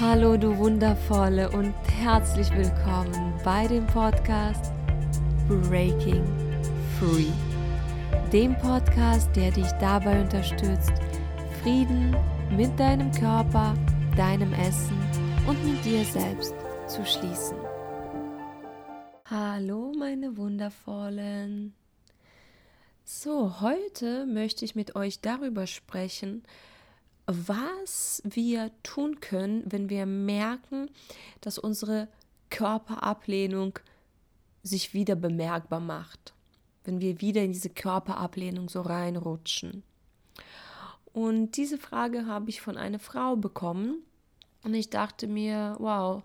Hallo du wundervolle und herzlich willkommen bei dem Podcast Breaking Free. Dem Podcast, der dich dabei unterstützt, Frieden mit deinem Körper, deinem Essen und mit dir selbst zu schließen. Hallo meine wundervollen. So, heute möchte ich mit euch darüber sprechen, was wir tun können, wenn wir merken, dass unsere Körperablehnung sich wieder bemerkbar macht, wenn wir wieder in diese Körperablehnung so reinrutschen. Und diese Frage habe ich von einer Frau bekommen und ich dachte mir, wow,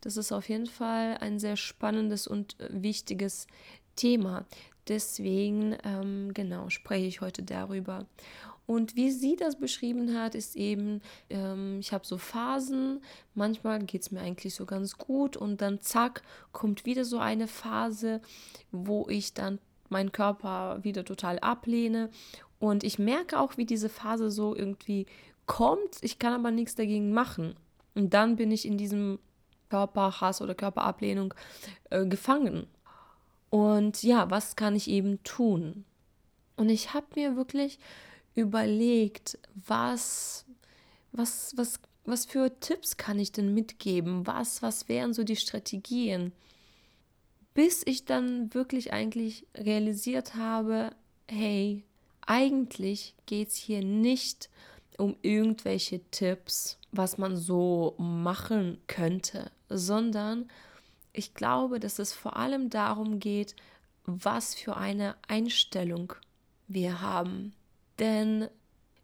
das ist auf jeden Fall ein sehr spannendes und wichtiges Thema. Deswegen, ähm, genau, spreche ich heute darüber. Und wie sie das beschrieben hat, ist eben, ähm, ich habe so Phasen, manchmal geht es mir eigentlich so ganz gut und dann zack, kommt wieder so eine Phase, wo ich dann meinen Körper wieder total ablehne. Und ich merke auch, wie diese Phase so irgendwie kommt, ich kann aber nichts dagegen machen. Und dann bin ich in diesem Körperhass oder Körperablehnung äh, gefangen. Und ja, was kann ich eben tun? Und ich habe mir wirklich überlegt, was, was, was, was für Tipps kann ich denn mitgeben? Was, was wären so die Strategien? Bis ich dann wirklich eigentlich realisiert habe, hey, eigentlich geht es hier nicht um irgendwelche Tipps, was man so machen könnte, sondern ich glaube, dass es vor allem darum geht, was für eine Einstellung wir haben. Denn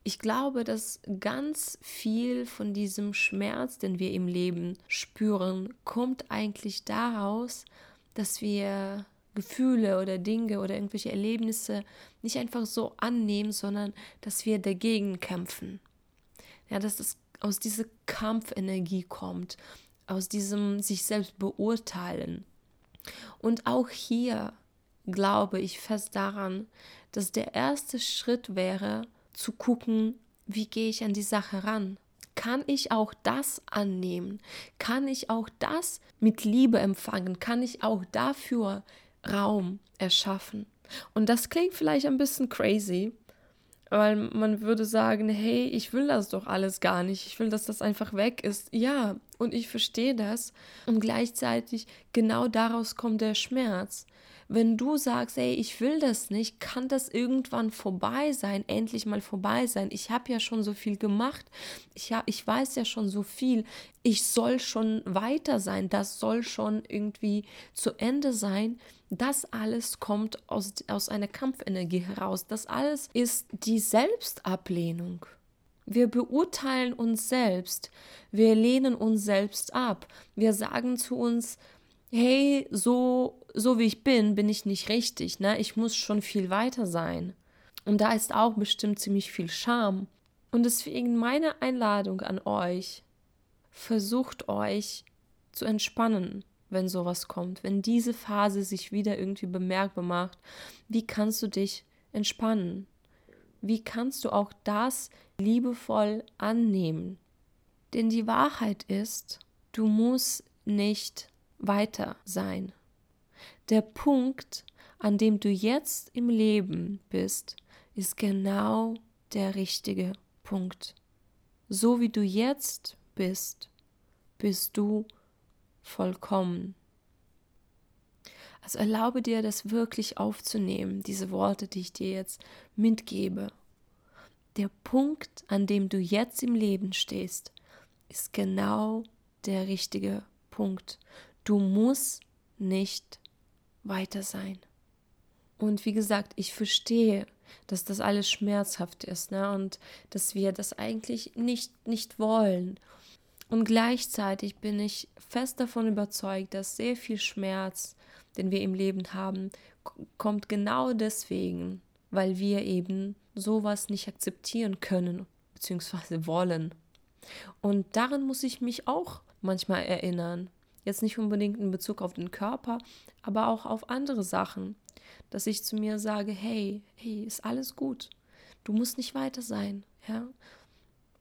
ich glaube, dass ganz viel von diesem Schmerz, den wir im Leben spüren, kommt eigentlich daraus, dass wir Gefühle oder Dinge oder irgendwelche Erlebnisse nicht einfach so annehmen, sondern dass wir dagegen kämpfen. Ja, dass es aus dieser Kampfenergie kommt, aus diesem sich selbst beurteilen. Und auch hier glaube ich fest daran, dass der erste Schritt wäre, zu gucken, wie gehe ich an die Sache ran? Kann ich auch das annehmen? Kann ich auch das mit Liebe empfangen? Kann ich auch dafür Raum erschaffen? Und das klingt vielleicht ein bisschen crazy, weil man würde sagen, hey, ich will das doch alles gar nicht. Ich will, dass das einfach weg ist. Ja, und ich verstehe das. Und gleichzeitig genau daraus kommt der Schmerz. Wenn du sagst, ey, ich will das nicht, kann das irgendwann vorbei sein, endlich mal vorbei sein. Ich habe ja schon so viel gemacht. Ich, hab, ich weiß ja schon so viel. Ich soll schon weiter sein. Das soll schon irgendwie zu Ende sein. Das alles kommt aus, aus einer Kampfenergie heraus. Das alles ist die Selbstablehnung. Wir beurteilen uns selbst. Wir lehnen uns selbst ab. Wir sagen zu uns, hey, so, so wie ich bin, bin ich nicht richtig, ne? Ich muss schon viel weiter sein. Und da ist auch bestimmt ziemlich viel Scham. Und deswegen meine Einladung an euch, versucht euch zu entspannen, wenn sowas kommt, wenn diese Phase sich wieder irgendwie bemerkbar macht. Wie kannst du dich entspannen? Wie kannst du auch das liebevoll annehmen? Denn die Wahrheit ist, du musst nicht weiter sein. Der Punkt, an dem du jetzt im Leben bist, ist genau der richtige Punkt. So wie du jetzt bist, bist du vollkommen. Also erlaube dir das wirklich aufzunehmen, diese Worte, die ich dir jetzt mitgebe. Der Punkt, an dem du jetzt im Leben stehst, ist genau der richtige Punkt. Du musst nicht weiter sein. Und wie gesagt, ich verstehe, dass das alles schmerzhaft ist ne? und dass wir das eigentlich nicht, nicht wollen. Und gleichzeitig bin ich fest davon überzeugt, dass sehr viel Schmerz, den wir im Leben haben, kommt genau deswegen, weil wir eben sowas nicht akzeptieren können bzw. wollen. Und daran muss ich mich auch manchmal erinnern. Jetzt nicht unbedingt in Bezug auf den Körper, aber auch auf andere Sachen. Dass ich zu mir sage, hey, hey, ist alles gut. Du musst nicht weiter sein, ja.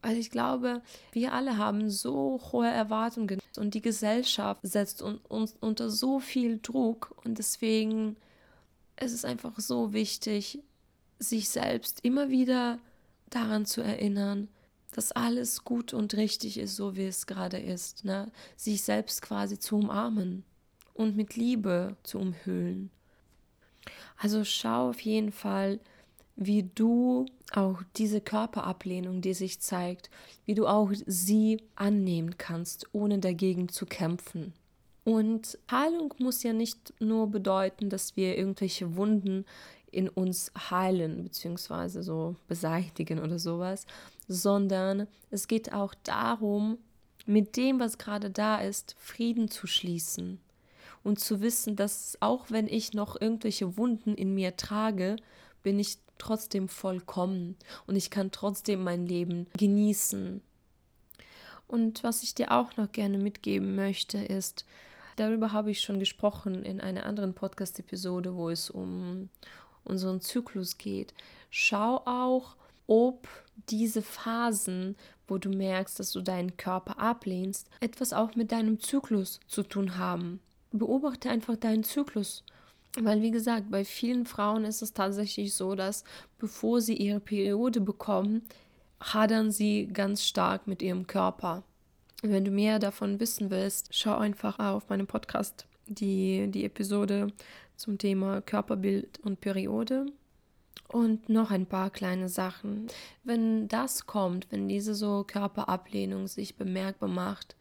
Also ich glaube, wir alle haben so hohe Erwartungen und die Gesellschaft setzt uns unter so viel Druck und deswegen ist es einfach so wichtig, sich selbst immer wieder daran zu erinnern, dass alles gut und richtig ist, so wie es gerade ist. Ne? Sich selbst quasi zu umarmen und mit Liebe zu umhüllen. Also schau auf jeden Fall, wie du auch diese Körperablehnung, die sich zeigt, wie du auch sie annehmen kannst, ohne dagegen zu kämpfen. Und Heilung muss ja nicht nur bedeuten, dass wir irgendwelche Wunden in uns heilen bzw. so beseitigen oder sowas, sondern es geht auch darum, mit dem, was gerade da ist, Frieden zu schließen und zu wissen, dass auch wenn ich noch irgendwelche Wunden in mir trage, bin ich trotzdem vollkommen und ich kann trotzdem mein Leben genießen. Und was ich dir auch noch gerne mitgeben möchte, ist, darüber habe ich schon gesprochen in einer anderen Podcast-Episode, wo es um unseren Zyklus geht. Schau auch, ob diese Phasen, wo du merkst, dass du deinen Körper ablehnst, etwas auch mit deinem Zyklus zu tun haben. Beobachte einfach deinen Zyklus weil, wie gesagt, bei vielen Frauen ist es tatsächlich so, dass bevor sie ihre Periode bekommen, hadern sie ganz stark mit ihrem Körper. Wenn du mehr davon wissen willst, schau einfach auf meinem Podcast die, die Episode zum Thema Körperbild und Periode. Und noch ein paar kleine Sachen. Wenn das kommt, wenn diese so Körperablehnung sich bemerkbar macht,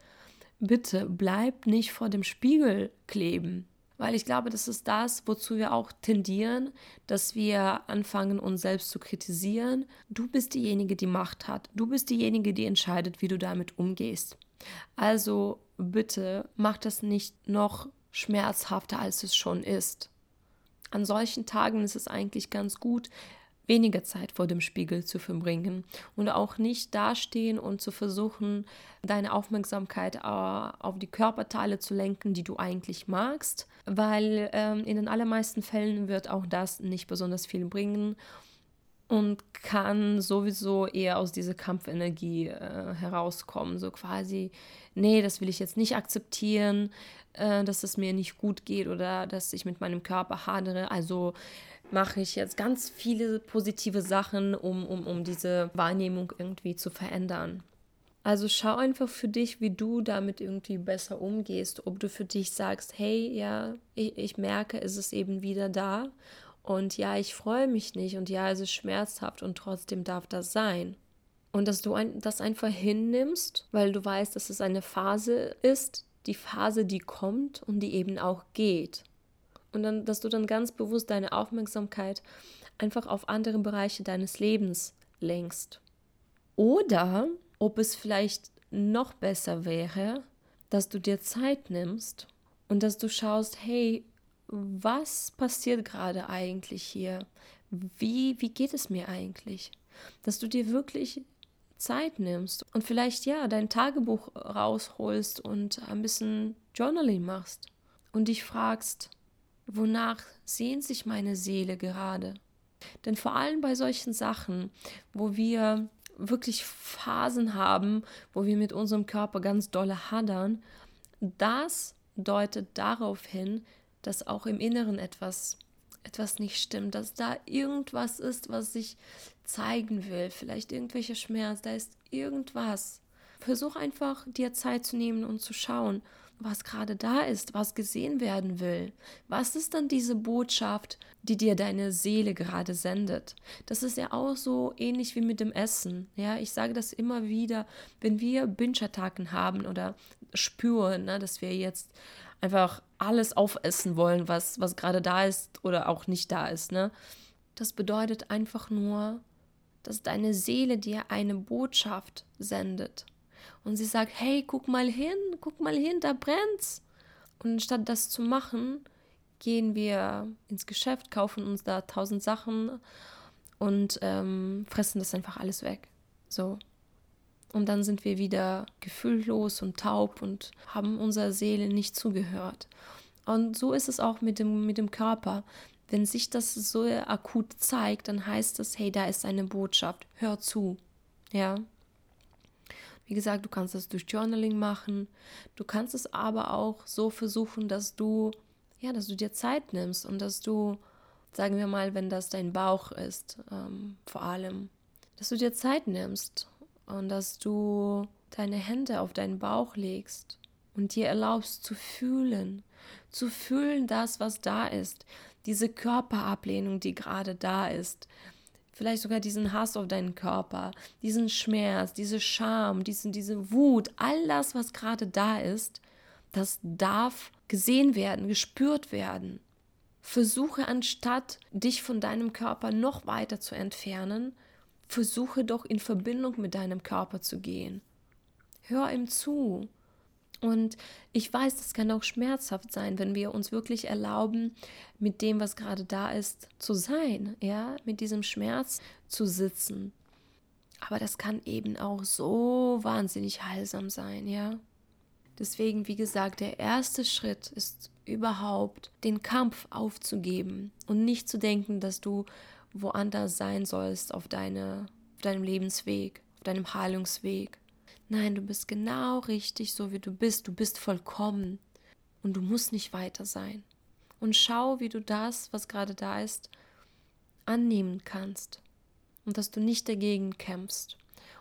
bitte bleib nicht vor dem Spiegel kleben. Weil ich glaube, das ist das, wozu wir auch tendieren, dass wir anfangen, uns selbst zu kritisieren. Du bist diejenige, die Macht hat. Du bist diejenige, die entscheidet, wie du damit umgehst. Also bitte mach das nicht noch schmerzhafter, als es schon ist. An solchen Tagen ist es eigentlich ganz gut, weniger Zeit vor dem Spiegel zu verbringen und auch nicht dastehen und zu versuchen, deine Aufmerksamkeit äh, auf die Körperteile zu lenken, die du eigentlich magst, weil ähm, in den allermeisten Fällen wird auch das nicht besonders viel bringen und kann sowieso eher aus dieser Kampfenergie äh, herauskommen, so quasi, nee, das will ich jetzt nicht akzeptieren, äh, dass es mir nicht gut geht oder dass ich mit meinem Körper hadere, also mache ich jetzt ganz viele positive Sachen, um, um, um diese Wahrnehmung irgendwie zu verändern. Also schau einfach für dich, wie du damit irgendwie besser umgehst. Ob du für dich sagst, hey, ja, ich, ich merke, es ist eben wieder da. Und ja, ich freue mich nicht. Und ja, es ist schmerzhaft und trotzdem darf das sein. Und dass du ein, das einfach hinnimmst, weil du weißt, dass es eine Phase ist, die Phase, die kommt und die eben auch geht und dann, dass du dann ganz bewusst deine Aufmerksamkeit einfach auf andere Bereiche deines Lebens lenkst. Oder ob es vielleicht noch besser wäre, dass du dir Zeit nimmst und dass du schaust, hey, was passiert gerade eigentlich hier? Wie, wie geht es mir eigentlich? Dass du dir wirklich Zeit nimmst und vielleicht ja dein Tagebuch rausholst und ein bisschen Journaling machst und dich fragst, Wonach sehnt sich meine Seele gerade? Denn vor allem bei solchen Sachen, wo wir wirklich Phasen haben, wo wir mit unserem Körper ganz dolle hadern, das deutet darauf hin, dass auch im Inneren etwas, etwas nicht stimmt, dass da irgendwas ist, was sich zeigen will, vielleicht irgendwelcher Schmerz, da ist irgendwas. Versuch einfach dir Zeit zu nehmen und zu schauen, was gerade da ist, was gesehen werden will. Was ist dann diese Botschaft, die dir deine Seele gerade sendet? Das ist ja auch so ähnlich wie mit dem Essen. Ja, ich sage das immer wieder, wenn wir Binge-Attacken haben oder spüren, ne, dass wir jetzt einfach alles aufessen wollen, was, was gerade da ist oder auch nicht da ist. Ne? Das bedeutet einfach nur, dass deine Seele dir eine Botschaft sendet und sie sagt, hey, guck mal hin, guck mal hin, da brennt's. Und statt das zu machen, gehen wir ins Geschäft, kaufen uns da tausend Sachen und ähm, fressen das einfach alles weg. So. Und dann sind wir wieder gefühllos und taub und haben unserer Seele nicht zugehört. Und so ist es auch mit dem, mit dem Körper. Wenn sich das so akut zeigt, dann heißt es, hey, da ist eine Botschaft, hör zu. Ja. Wie gesagt, du kannst das durch Journaling machen. Du kannst es aber auch so versuchen, dass du, ja, dass du dir Zeit nimmst und dass du, sagen wir mal, wenn das dein Bauch ist, ähm, vor allem, dass du dir Zeit nimmst und dass du deine Hände auf deinen Bauch legst und dir erlaubst zu fühlen, zu fühlen das, was da ist, diese Körperablehnung, die gerade da ist, vielleicht sogar diesen Hass auf deinen Körper, diesen Schmerz, diese Scham, diesen, diese Wut, all das, was gerade da ist, das darf gesehen werden, gespürt werden. Versuche anstatt dich von deinem Körper noch weiter zu entfernen, versuche doch in Verbindung mit deinem Körper zu gehen. Hör ihm zu. Und ich weiß, das kann auch schmerzhaft sein, wenn wir uns wirklich erlauben, mit dem, was gerade da ist, zu sein, ja, mit diesem Schmerz zu sitzen. Aber das kann eben auch so wahnsinnig heilsam sein, ja. Deswegen, wie gesagt, der erste Schritt ist überhaupt den Kampf aufzugeben und nicht zu denken, dass du woanders sein sollst auf, deine, auf deinem Lebensweg, auf deinem Heilungsweg. Nein, du bist genau richtig, so wie du bist. Du bist vollkommen und du musst nicht weiter sein. Und schau, wie du das, was gerade da ist, annehmen kannst und dass du nicht dagegen kämpfst.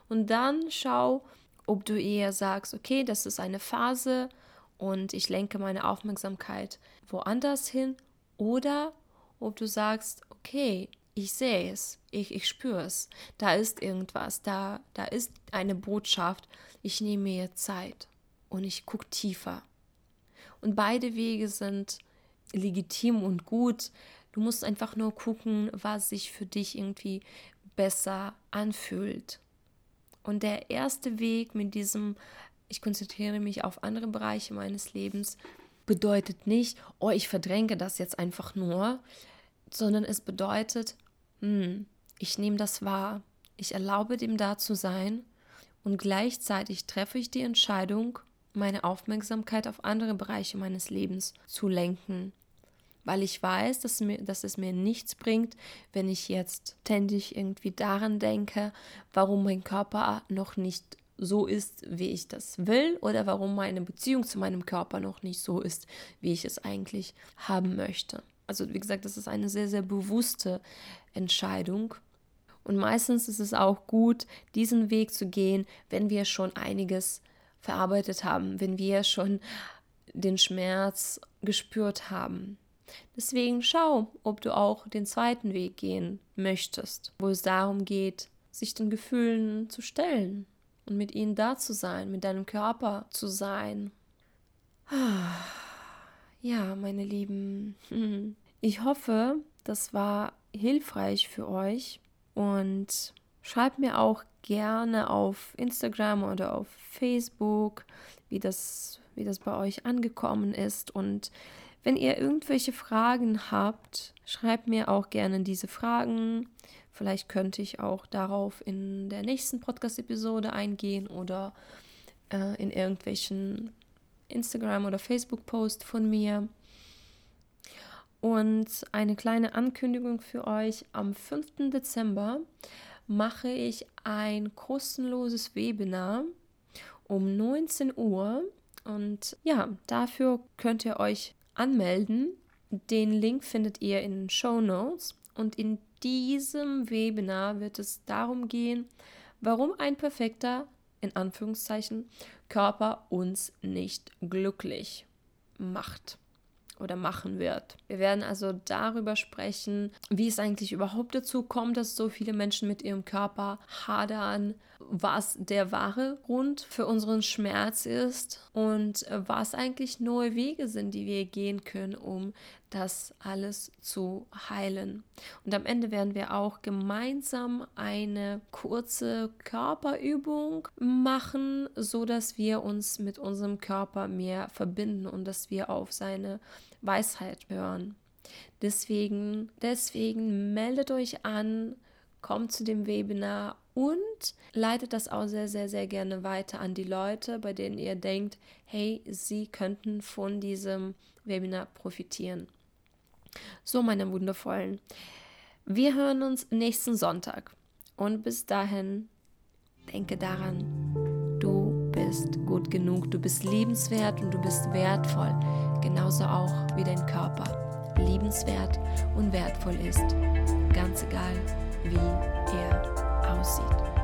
Und dann schau, ob du eher sagst, okay, das ist eine Phase und ich lenke meine Aufmerksamkeit woanders hin oder ob du sagst, okay, ich sehe es, ich, ich spüre es. Da ist irgendwas, da, da ist eine Botschaft. Ich nehme mir Zeit und ich gucke tiefer. Und beide Wege sind legitim und gut. Du musst einfach nur gucken, was sich für dich irgendwie besser anfühlt. Und der erste Weg mit diesem, ich konzentriere mich auf andere Bereiche meines Lebens, bedeutet nicht, oh, ich verdränge das jetzt einfach nur, sondern es bedeutet, hm, ich nehme das wahr, ich erlaube dem da zu sein. Und gleichzeitig treffe ich die Entscheidung, meine Aufmerksamkeit auf andere Bereiche meines Lebens zu lenken, weil ich weiß, dass, mir, dass es mir nichts bringt, wenn ich jetzt ständig irgendwie daran denke, warum mein Körper noch nicht so ist, wie ich das will oder warum meine Beziehung zu meinem Körper noch nicht so ist, wie ich es eigentlich haben möchte. Also wie gesagt, das ist eine sehr, sehr bewusste Entscheidung. Und meistens ist es auch gut, diesen Weg zu gehen, wenn wir schon einiges verarbeitet haben, wenn wir schon den Schmerz gespürt haben. Deswegen schau, ob du auch den zweiten Weg gehen möchtest, wo es darum geht, sich den Gefühlen zu stellen und mit ihnen da zu sein, mit deinem Körper zu sein. Ja, meine Lieben, ich hoffe, das war hilfreich für euch und schreibt mir auch gerne auf Instagram oder auf Facebook, wie das, wie das bei euch angekommen ist. Und wenn ihr irgendwelche Fragen habt, schreibt mir auch gerne diese Fragen. Vielleicht könnte ich auch darauf in der nächsten Podcast-Episode eingehen oder äh, in irgendwelchen Instagram- oder Facebook-Post von mir. Und eine kleine Ankündigung für euch. Am 5. Dezember mache ich ein kostenloses Webinar um 19 Uhr. Und ja, dafür könnt ihr euch anmelden. Den Link findet ihr in den Show Notes. Und in diesem Webinar wird es darum gehen, warum ein perfekter, in Anführungszeichen, Körper uns nicht glücklich macht oder machen wird. Wir werden also darüber sprechen, wie es eigentlich überhaupt dazu kommt, dass so viele Menschen mit ihrem Körper hadern, was der wahre Grund für unseren Schmerz ist und was eigentlich neue Wege sind, die wir gehen können, um das alles zu heilen. Und am Ende werden wir auch gemeinsam eine kurze Körperübung machen, so dass wir uns mit unserem Körper mehr verbinden und dass wir auf seine Weisheit hören. Deswegen, deswegen meldet euch an, kommt zu dem Webinar und leitet das auch sehr, sehr, sehr gerne weiter an die Leute, bei denen ihr denkt, hey, sie könnten von diesem Webinar profitieren. So, meine Wundervollen, wir hören uns nächsten Sonntag und bis dahin denke daran, du bist gut genug, du bist liebenswert und du bist wertvoll, genauso auch wie dein Körper liebenswert und wertvoll ist, ganz egal wie er aussieht.